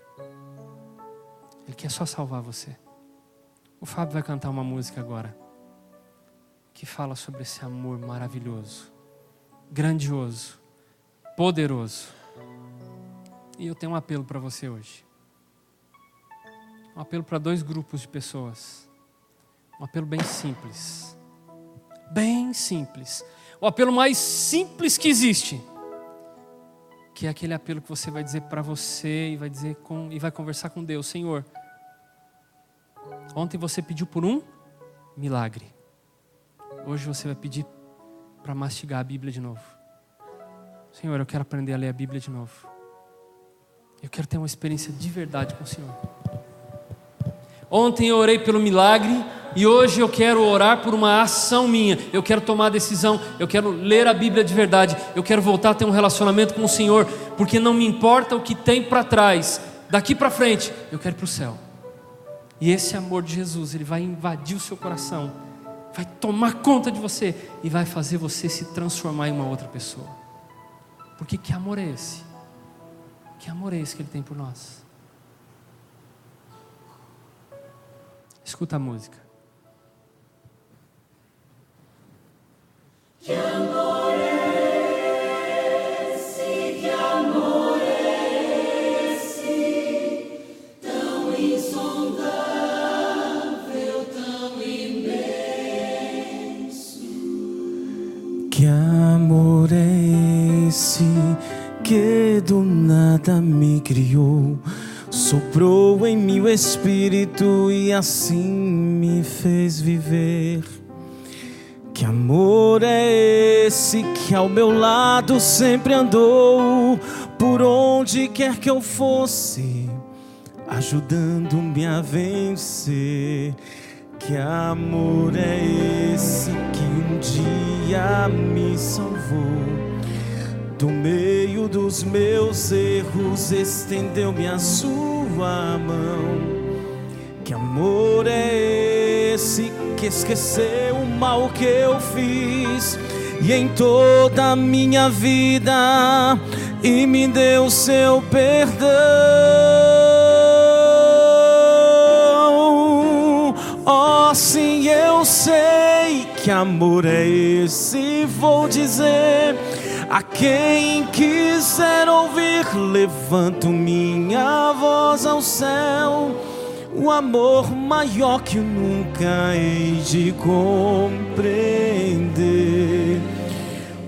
Ele quer só salvar você. O Fábio vai cantar uma música agora que fala sobre esse amor maravilhoso, grandioso, poderoso. E eu tenho um apelo para você hoje. Um apelo para dois grupos de pessoas. Um apelo bem simples. bem simples. O apelo mais simples que existe, que é aquele apelo que você vai dizer para você e vai dizer com e vai conversar com Deus, Senhor. Ontem você pediu por um milagre. Hoje você vai pedir para mastigar a Bíblia de novo. Senhor, eu quero aprender a ler a Bíblia de novo. Eu quero ter uma experiência de verdade com o Senhor. Ontem eu orei pelo milagre e hoje eu quero orar por uma ação minha. Eu quero tomar decisão, eu quero ler a Bíblia de verdade, eu quero voltar a ter um relacionamento com o Senhor, porque não me importa o que tem para trás, daqui para frente, eu quero ir para o céu. E esse amor de Jesus, ele vai invadir o seu coração, vai tomar conta de você e vai fazer você se transformar em uma outra pessoa. Porque que amor é esse? Que amor é esse que ele tem por nós? Escuta a música. Que amor é esse, que do nada me criou? Soprou em o Espírito e assim me fez viver. Que amor é esse que ao meu lado sempre andou, por onde quer que eu fosse, ajudando-me a vencer. Que amor é esse que um dia me salvou? Do meio dos meus erros, estendeu-me a sua mão. Que amor é esse que esqueceu o mal que eu fiz e em toda a minha vida e me deu seu perdão? Oh, sim, eu sei que amor é esse, vou dizer a quem quiser ouvir, levanto minha voz ao céu. O amor maior que eu nunca hei de compreender.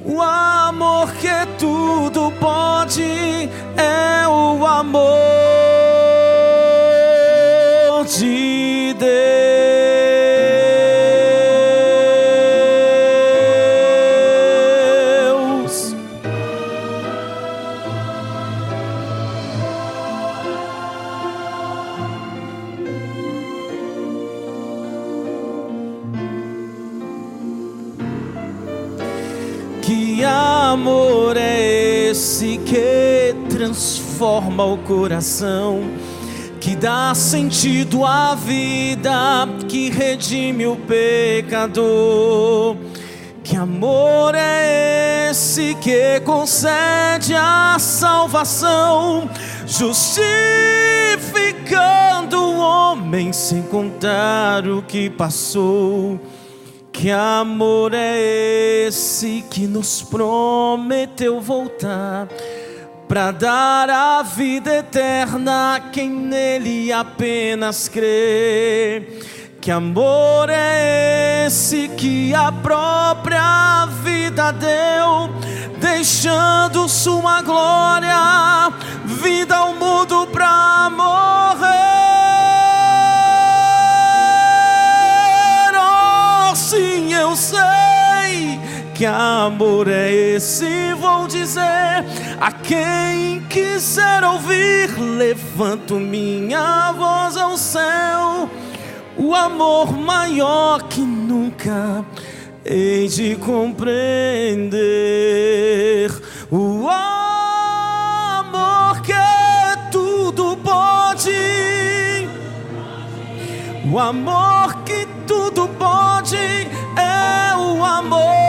O amor que tudo pode é o amor de Deus. Transforma o coração? que dá sentido à vida, que redime o pecador. Que amor é esse que concede a salvação, justificando o homem sem contar o que passou? Que amor é esse que nos prometeu voltar? Para dar a vida eterna a quem nele apenas crê. Que amor é esse que a própria vida deu, deixando sua glória, vida ao mundo para morrer. Oh, sim, eu sei que amor é esse? Vou dizer a quem quiser ouvir, levanto minha voz ao céu. O amor maior que nunca hei de compreender. O amor que tudo pode. O amor que tudo pode é o amor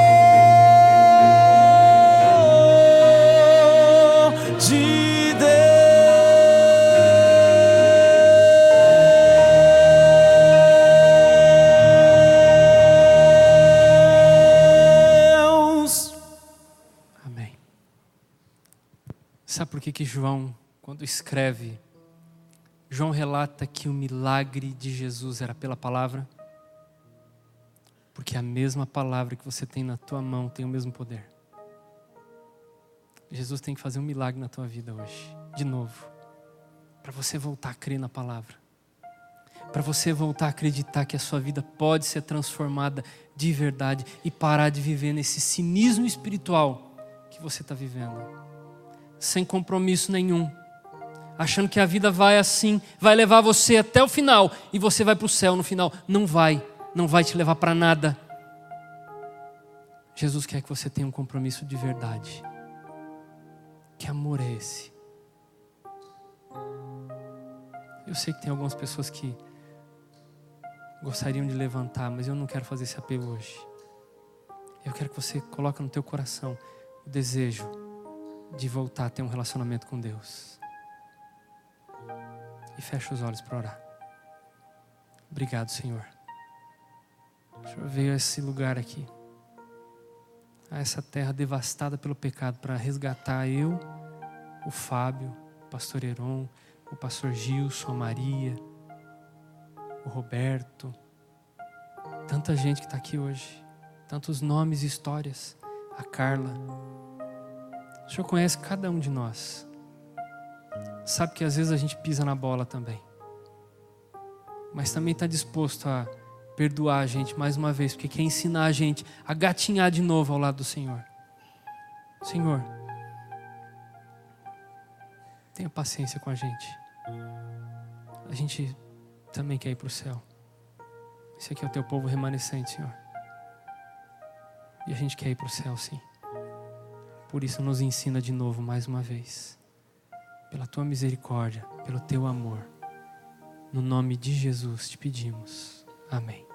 João, quando escreve, João relata que o milagre de Jesus era pela palavra? Porque a mesma palavra que você tem na tua mão tem o mesmo poder. Jesus tem que fazer um milagre na tua vida hoje, de novo, para você voltar a crer na palavra, para você voltar a acreditar que a sua vida pode ser transformada de verdade e parar de viver nesse cinismo espiritual que você está vivendo, sem compromisso nenhum, achando que a vida vai assim, vai levar você até o final e você vai para o céu no final. Não vai, não vai te levar para nada. Jesus quer que você tenha um compromisso de verdade. Que amor é esse? Eu sei que tem algumas pessoas que gostariam de levantar, mas eu não quero fazer esse apelo hoje. Eu quero que você coloque no teu coração o desejo de voltar a ter um relacionamento com Deus. E fecha os olhos para orar. Obrigado, Senhor. O Senhor veio a esse lugar aqui a essa terra devastada pelo pecado para resgatar eu, o Fábio, o pastor Heron, o pastor Gilson, a Maria, o Roberto, tanta gente que está aqui hoje, tantos nomes e histórias, a Carla. O Senhor conhece cada um de nós. Sabe que às vezes a gente pisa na bola também. Mas também está disposto a perdoar a gente mais uma vez, porque quer ensinar a gente a gatinhar de novo ao lado do Senhor. Senhor, tenha paciência com a gente. A gente também quer ir para o céu. Esse aqui é o teu povo remanescente, Senhor. E a gente quer ir para o céu, sim. Por isso, nos ensina de novo, mais uma vez. Pela tua misericórdia, pelo teu amor. No nome de Jesus te pedimos. Amém.